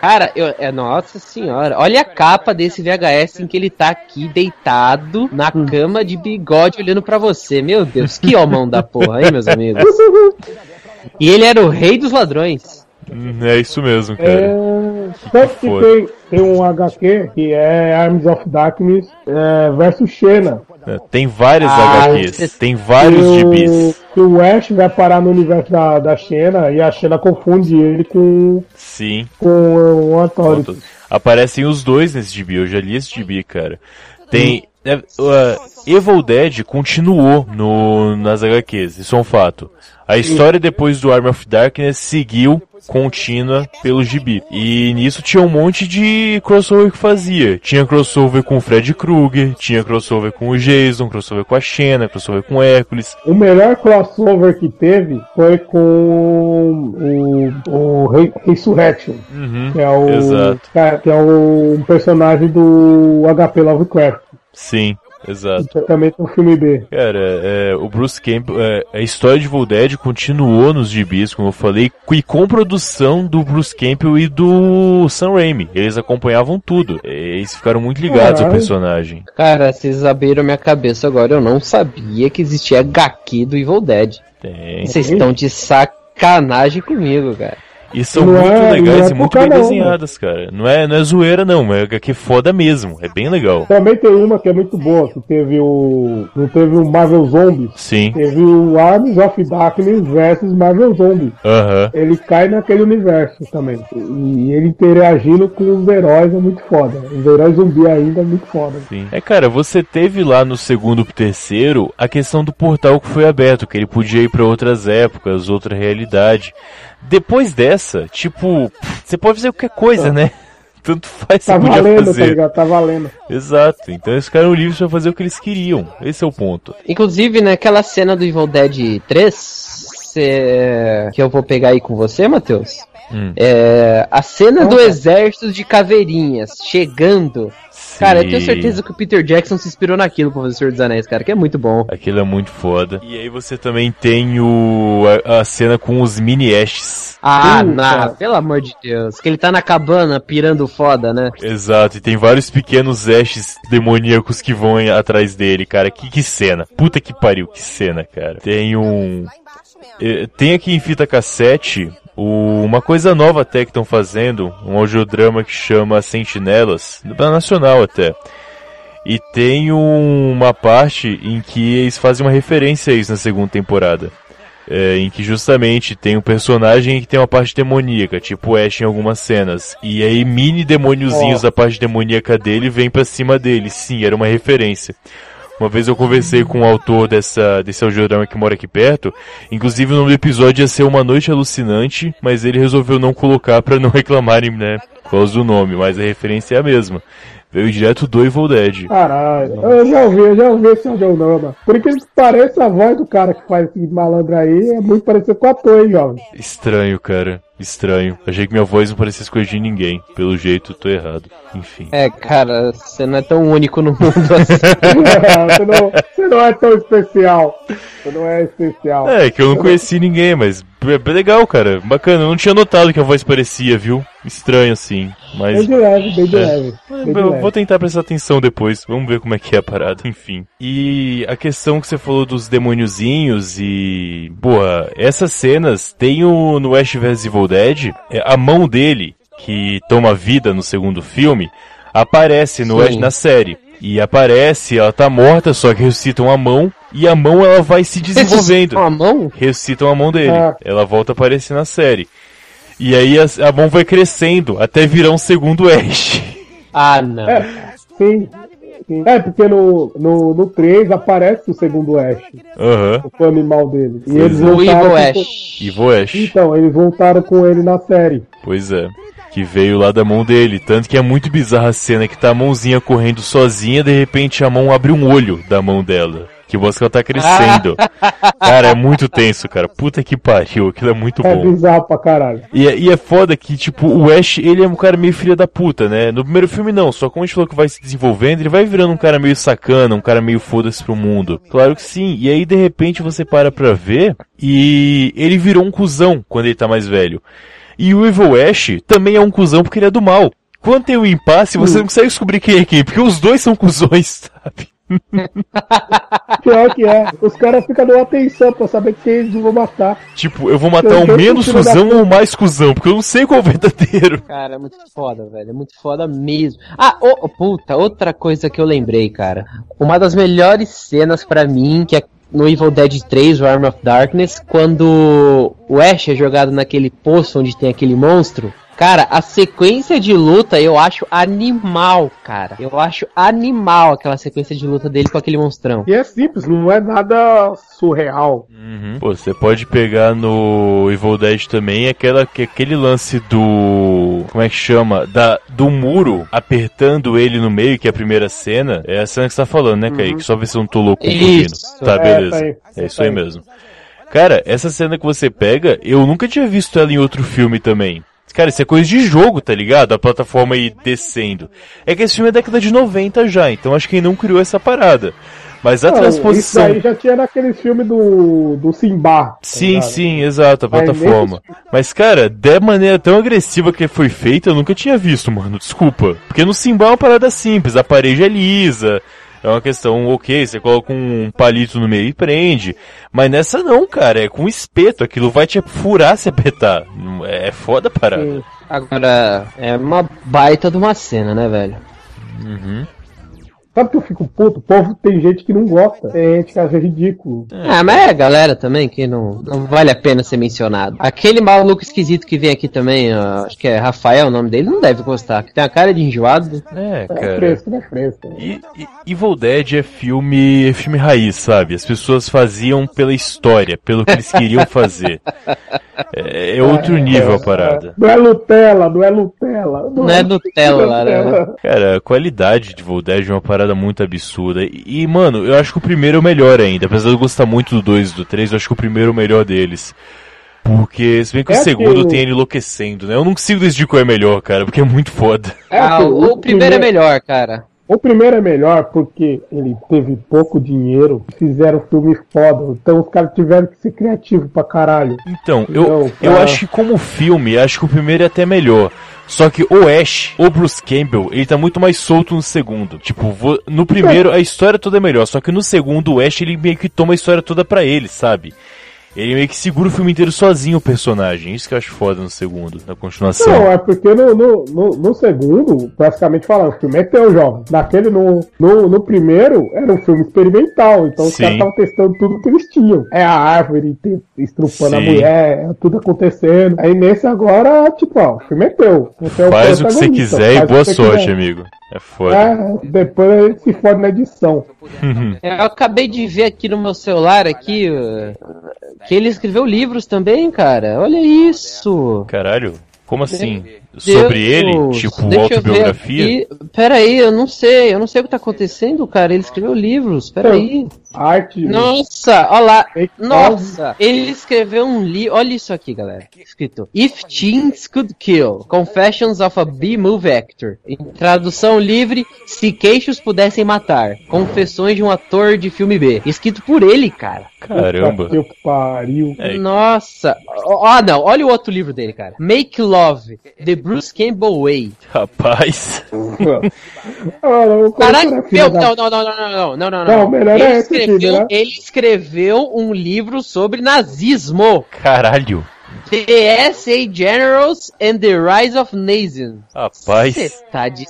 Cara, eu, é, nossa senhora, olha a capa desse VHS em que ele tá aqui deitado na cama de bigode olhando pra você. Meu Deus, que homão da porra, hein, meus amigos? E ele era o rei dos ladrões. Hum, É isso mesmo, cara. É, tanto que foi? tem, tem um HQ que é Arms of Darkness é, versus Xena. É, Tem várias Ah, HQs, tem vários que o, gibis. que o Ash vai parar no universo da, da Xena e a Xena confunde ele com, Sim. com o Authority. Aparecem os dois nesse gibi, eu já li esse gibi, cara. Tem. Uh, Evil Dead continuou no, nas HQs, isso é um fato. A história depois do Arm of Darkness seguiu contínua pelo gibi. E nisso tinha um monte de crossover que fazia. Tinha crossover com o Fred Krueger, tinha crossover com o Jason, crossover com a Xena, crossover com o Hércules. O melhor crossover que teve foi com o, o Re- Resurrection, Uhum, que é o Exato. que é o um personagem do HP Lovecraft. Sim, exato. tem um filme B. Cara, é, o Bruce Campbell, é, a história de Evil Dead continuou nos gibis, como eu falei, e com produção do Bruce Campbell e do Sam Raimi. Eles acompanhavam tudo. Eles ficaram muito ligados ao Caralho. personagem. Cara, vocês abriram minha cabeça agora. Eu não sabia que existia HQ do Evil Dead. Tem. Vocês estão de sacanagem comigo, cara. E são Não muito é- legais é e muito bem não, desenhadas, cara. Não é, não é zoeira não, é HQ foda mesmo. É bem legal. Também tem uma que é muito boa, que teve o. Não teve o Marvel Zombie. Sim. Teve o Arms of Darkness versus Marvel Zombie. Aham. Ele cai naquele universo também. E ele interagindo com os heróis é muito foda. Os heróis zumbi ainda é muito foda. Sim. É, cara, você teve lá no segundo pro terceiro a questão do portal que foi aberto, que ele podia ir pra outras épocas, outra realidade. Depois dessa, tipo, você pode fazer qualquer coisa, né? Tanto faz você Tá podia valendo, tá fazer. ligado? Tá valendo. Exato. Então eles ficaram livres pra fazer o que eles queriam. Esse é o ponto. Inclusive, naquela cena do Evil Dead 3, cê- que eu vou pegar aí com você, Matheus. Hum. É, a cena do Opa. exército de caveirinhas chegando. Cara, eu tenho Sim. certeza que o Peter Jackson se inspirou naquilo pra fazer o Senhor dos Anéis, cara, que é muito bom. Aquilo é muito foda. E aí você também tem o a, a cena com os mini Ashes. Ah, na, pelo amor de Deus. Que ele tá na cabana pirando foda, né? Exato, e tem vários pequenos Ashes demoníacos que vão atrás dele, cara. Que, que cena. Puta que pariu, que cena, cara. Tem um. eh, Tem aqui em fita cassete o- uma coisa nova até que estão fazendo, um audiodrama que chama Sentinelas, da Nacional até. E tem um- uma parte em que eles fazem uma referência a isso na segunda temporada. É, em que justamente tem um personagem que tem uma parte demoníaca, tipo Ash em algumas cenas. E aí mini demôniozinhos Ó. da parte demoníaca dele vêm pra cima dele. Sim, era uma referência. Uma vez eu conversei com o autor dessa, desse audiodrama que mora aqui perto. Inclusive o nome do episódio ia ser Uma Noite Alucinante, mas ele resolveu não colocar pra não reclamarem, né? Por causa do nome, mas a referência é a mesma. Veio direto do Evil Dead. Caralho, eu já ouvi, eu já ouvi esse audiodrama. Por incrível que pareça, a voz do cara que faz esse malandro aí é muito parecido com o ator, hein, jovem? Estranho, cara. Estranho. Achei que minha voz não parecia coisa de ninguém. Pelo jeito, tô errado. Enfim. É, cara, você não é tão único no mundo assim. você, não, você não é tão especial. Você não é especial. É, que eu não conheci ninguém, mas é legal, cara. Bacana. Eu não tinha notado que a voz parecia, viu? Estranho assim. Mas Bem de leve, bem de É. leve. Bem de vou tentar prestar atenção depois. Vamos ver como é que é a parada. Enfim. E a questão que você falou dos demôniozinhos e. Boa, essas cenas tem o no Ash vs Evil Dead, é, a mão dele, que toma vida no segundo filme, aparece no. Ash na série. E aparece, ela tá morta, só que ressuscitam a mão, e a mão ela vai se desenvolvendo Com a mão? ressuscitam a mão dele. Ah. Ela volta a aparecer na série. E aí a, a mão vai crescendo até virar um segundo Ash. Ah, não. É, sim. Sim. É, porque no, no, no 3 aparece o segundo Ash, Aham. o animal dele. E eles é. O voltaram Evil com- Ash. Evil Ash. Então, eles voltaram com ele na série. Pois é. Que veio lá da mão dele. Tanto que é muito bizarra a cena que tá a mãozinha correndo sozinha, de repente a mão abre um olho da mão dela. Que que ela tá crescendo. cara, é muito tenso, cara. Puta que pariu. Aquilo é muito É bom. bizarro pra caralho. E, é- e é foda que, tipo, o Ash, ele é um cara meio filha da puta, né? No primeiro filme não, só como a gente falou que vai se desenvolvendo, ele vai virando um cara meio sacana, um cara meio foda-se pro mundo. Claro que sim. E aí, de repente, você para pra ver e ele virou um cuzão quando ele tá mais velho. E o Evil Ash também é um cuzão porque ele é do mal. Quando tem o impasse, você não consegue descobrir quem é quem, porque os dois são cuzões, sabe? Pior que é. Os caras ficam dando atenção pra saber quem eles vão matar. Tipo, eu vou matar Eu o menos cuzão ou o mais cuzão, porque eu não sei qual é o verdadeiro. Cara, é muito foda, velho. É muito foda mesmo. Ah, ô, puta, outra coisa que eu lembrei, cara. Uma das melhores cenas pra mim, que é no Evil Dead 3, o Arm of Darkness, quando o Ash é jogado naquele poço onde tem aquele monstro. Cara, a sequência de luta eu acho animal, cara. Eu acho animal aquela sequência de luta dele com aquele monstrão. E é simples, não é nada surreal. Pô, você pode pegar no Evil Dead também aquela, que- aquele lance do. Como é que chama? Da, do muro apertando ele no meio, que é a primeira cena. É a cena que você tá falando, né, Kaique? Só ver se eu não tô louco confundindo. Isso. Tá, É, beleza. tá aí. É isso Tá aí. mesmo. Cara, essa cena que você pega, eu nunca tinha visto ela em outro filme também. Cara, isso é coisa de jogo, tá ligado? A plataforma aí descendo. É que esse filme é década de 90 já, então acho que quem não criou essa parada. Mas a Não, Isso transposição. aí já tinha naquele filme do, do Simba. tá Sim, ligado? sim, exato, a plataforma. Mas, cara, da maneira tão agressiva que foi feita, eu nunca tinha visto, mano, desculpa. Porque no Simba é uma parada simples, a parede é lisa, é uma questão, ok, você coloca um palito no meio e prende. Mas nessa não, cara, é com espeto, aquilo vai te furar se apertar. Não- É foda a parada. Agora, é uma baita de uma cena, né, velho? Sabe que eu fico puto? O povo tem gente que não gosta. Tem gente que acha ridículo. Ah, mas é a galera também que não, não vale a pena ser mencionado. Aquele maluco esquisito que vem aqui também, ó, acho que é Rafael o nome dele, não deve gostar, que tem a cara de enjoado. É, É cara. fresco, é fresco. E, e Evil Dead é filme, é filme raiz, sabe? As pessoas faziam pela história, pelo que eles queriam fazer. É, é outro nível a parada. Não é Nutella, não é Nutella. Não é Nutella, né? Cara, a qualidade de Evil Dead é uma parada muito absurda. E, mano, eu acho que o primeiro é o melhor ainda. Apesar de eu gostar muito do 2 e do 3, eu acho que o primeiro é o melhor deles. Porque, se bem que É o segundo aquilo- tem ele enlouquecendo, né? Eu não consigo decidir qual é melhor, cara, porque é muito foda. É Ah, o, o primeiro é melhor, cara. O primeiro é melhor porque ele teve pouco dinheiro, fizeram filme foda, então os caras tiveram que ser criativos pra caralho. Então, eu, Não, eu tá. acho que como filme, acho que o primeiro é até melhor. Só que o Ash, o Bruce Campbell, ele tá muito mais solto no segundo. Tipo, no primeiro a história toda é melhor, só que no segundo o Ash ele meio que toma a história toda pra ele, sabe? Ele meio que segura o filme inteiro sozinho o personagem. Isso que eu acho foda no segundo, na continuação. Não, é porque no, no, no, no segundo, praticamente falando, o filme é teu, jovem. Naquele, no, no, no primeiro, era um filme experimental, então os caras estavam testando tudo que eles tinham. É a árvore estrupando a Sim. mulher, é tudo acontecendo. Aí nesse agora, tipo, ó, o filme é teu. Você é o Faz o que você quiser e boa sorte, quiser. amigo. É foda. É, depois a gente se fode na edição. Eu acabei de ver aqui no meu celular aqui que ele escreveu livros também, cara. Olha isso. Caralho, como assim? Deus, Sobre ele? Tipo, autobiografia? Pera aí, eu não sei, eu não sei o que tá acontecendo, cara. Ele escreveu livros, pera aí. Arte. Nossa, olha lá. Fake Nossa, ele escreveu um livro. Olha isso aqui, galera. Escrito: If Teens Could Kill Confessions of a B-Movie Actor. Em tradução livre: Se queixos pudessem matar. Confessões de um ator de filme B. Escrito por ele, cara. Caramba. Puta Que pariu. É. Nossa. Ah, não. Olha o outro livro dele, cara. Make Love: The Bruce Campbell Way. Rapaz. Caraca, meu, não, não, não, não, não, não, não, não. Não, melhor ele é esse aqui, escreveu, né? ele escreveu um livro sobre nazismo. Caralho. The SA Generals and the Rise of Nations. Rapaz. Você tá de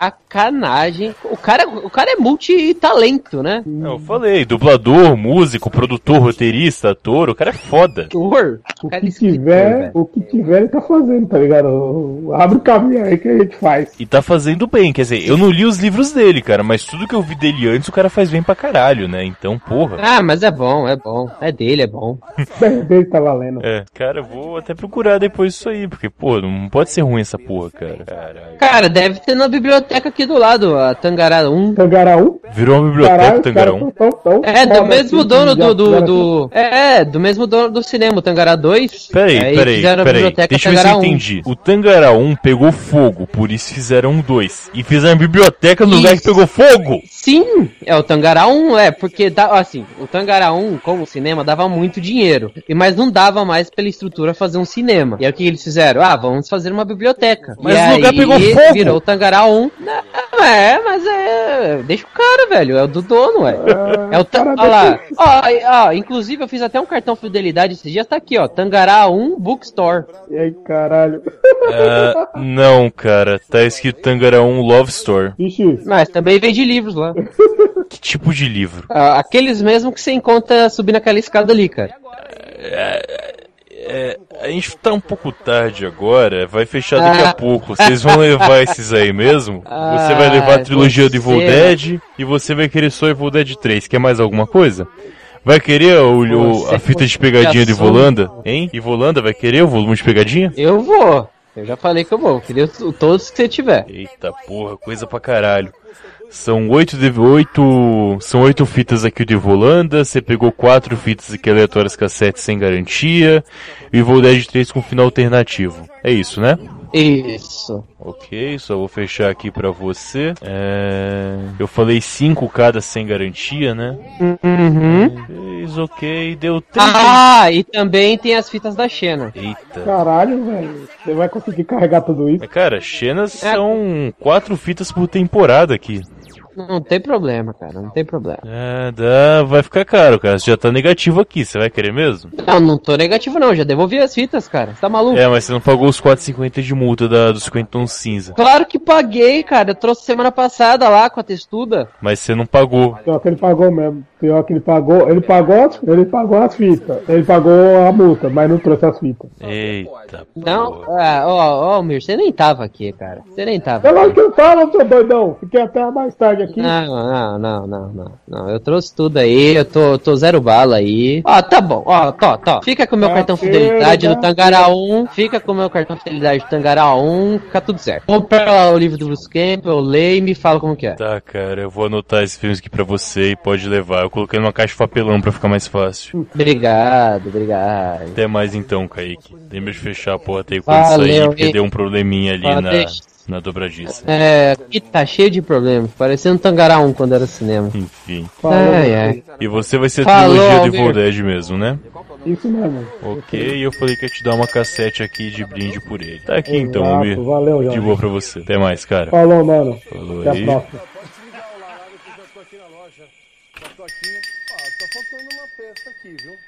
sacanagem. O cara, o cara é multitalento, né? Eu falei, dublador, músico, produtor, roteirista, ator, o cara é foda. Ator. O que tiver, o que tiver ele tá fazendo, tá ligado? Abre o caminho aí que a gente faz. E tá fazendo bem, quer dizer, eu não li os livros dele, cara, mas tudo que eu vi dele antes o cara faz bem pra caralho, né? Então, porra. Ah, mas é bom, é bom. É dele, é bom. Bem, dele tá valendo. É, cara, eu vou até procurar depois isso aí, porque, pô, não pode ser ruim essa porra, cara. Caralho. Cara, deve ter na biblioteca biblioteca aqui do lado, a Tangará 1. Tangará 1? Virou uma biblioteca, Caralho, Tangará os 1. caras tão- tão É, do mesmo assim, dono do. do, do- é, do mesmo dono do cinema, o Tangará 2. Peraí, Aí peraí, a peraí. biblioteca Deixa eu ver se eu Tangará 1. entendi. O Tangará 1 pegou fogo, por isso fizeram um 2. E fizeram a biblioteca no lugar que Isso. pegou fogo! Sim, é o Tangará 1, é, porque dá, assim, o Tangará 1, como cinema, dava muito dinheiro, e mas não dava mais pela estrutura fazer um cinema. E aí o que eles fizeram? Ah, vamos fazer uma biblioteca. Mas e o lugar aí pegou fogo. Virou o Tangará 1. Não, é, mas é, deixa o cara, velho, é o do dono, ué. É o ta- cara, Olha lá. Ó, ó, inclusive eu fiz até um cartão fidelidade esses dias, tá aqui, ó, Tangará 1 Bookstore. E aí, caralho. Ah, não, cara. Tá escrito Tangará 1 Love Store. Vixe, Mas também vende livros lá. Que tipo de livro? Ah, aqueles mesmo que você encontra subindo aquela escada ali, cara. É, a gente tá um pouco tarde agora, vai fechar daqui a Ah. pouco. Vocês vão levar esses aí mesmo? Você vai Ah, levar a trilogia do Evil Dead e você vai querer só Evil Dead 3. Quer mais alguma coisa? Vai querer o, o- a fita de pegadinha de. Ivolanda? Hein? Ivolanda vai querer o volume de pegadinha? Eu vou. Eu já falei que eu vou. Eu queria os- todos que você tiver. Eita porra, coisa pra caralho. São oito, de, oito, são oito fitas aqui de Volanda, você pegou quatro fitas aqui aleatórias cassete sem garantia, e Evil Dead 3 com final alternativo. É isso, né? Isso. Ok, só vou fechar aqui pra você. É... Eu falei 5 cada sem garantia, né? Uhum. Fez, ok, deu 30. Ah, e também tem as fitas da Xena. Eita. caralho, velho. Você vai conseguir carregar tudo isso? Mas cara, Xenas É. são quatro fitas por temporada aqui. Não tem problema, cara. Não tem problema. É, dá, vai ficar caro, cara. Você já tá negativo aqui, você vai querer mesmo? Não, não tô negativo não. Já devolvi as fitas, cara. Você tá maluco? É, mas você não pagou os 4,50 de multa da, dos 50 tons cinza. Claro que paguei, cara. Eu trouxe semana passada lá com a textuda. Mas você não pagou. Pior que ele pagou mesmo. Pior que ele pagou. Ele pagou, as- ele pagou as fitas. Ele pagou a multa, mas não trouxe as fitas. Eita, Não, porra. ah, ó, ó, Mir, você nem tava aqui, cara. Você nem tava. É lógico que eu falo, seu doidão. Fiquei até mais tarde aqui. Não, não, não, não, não, não. Eu trouxe tudo aí, eu tô, tô zero bala aí. Ó, tá bom, ó, tó, tó. Fica com o meu Tá cartão fidelidade tá do Tangará 1. Fica com o meu cartão fidelidade do Tangará 1. Fica tudo certo. Compra lá o livro do Bruce Campbell, leia e me fala como que é. Tá, cara, eu vou anotar esses filmes aqui pra você e pode levar. Eu coloquei numa caixa de papelão pra ficar mais fácil. Obrigado, obrigado. Até mais então, Kaique. Lembra de fechar a porta aí quando Valeu, sair, porque e- deu um probleminha ali Ó, na, deixa- na dobradiça. É, aqui tá cheio de problemas. Parecendo Tangará 1 quando era cinema. Enfim. Falou, Ai, ai. E você vai ser a Falou, trilogia do Almir. Evil Dead mesmo, né? Isso mesmo. Ok, e eu falei que ia te dar uma cassete aqui de brinde por ele. Tá aqui então, Almir. valeu, De Jorge. boa pra você. Até mais, cara. Falou, mano. Falou Até a aí. Aqui. Ó, tá faltando uma peça aqui, viu?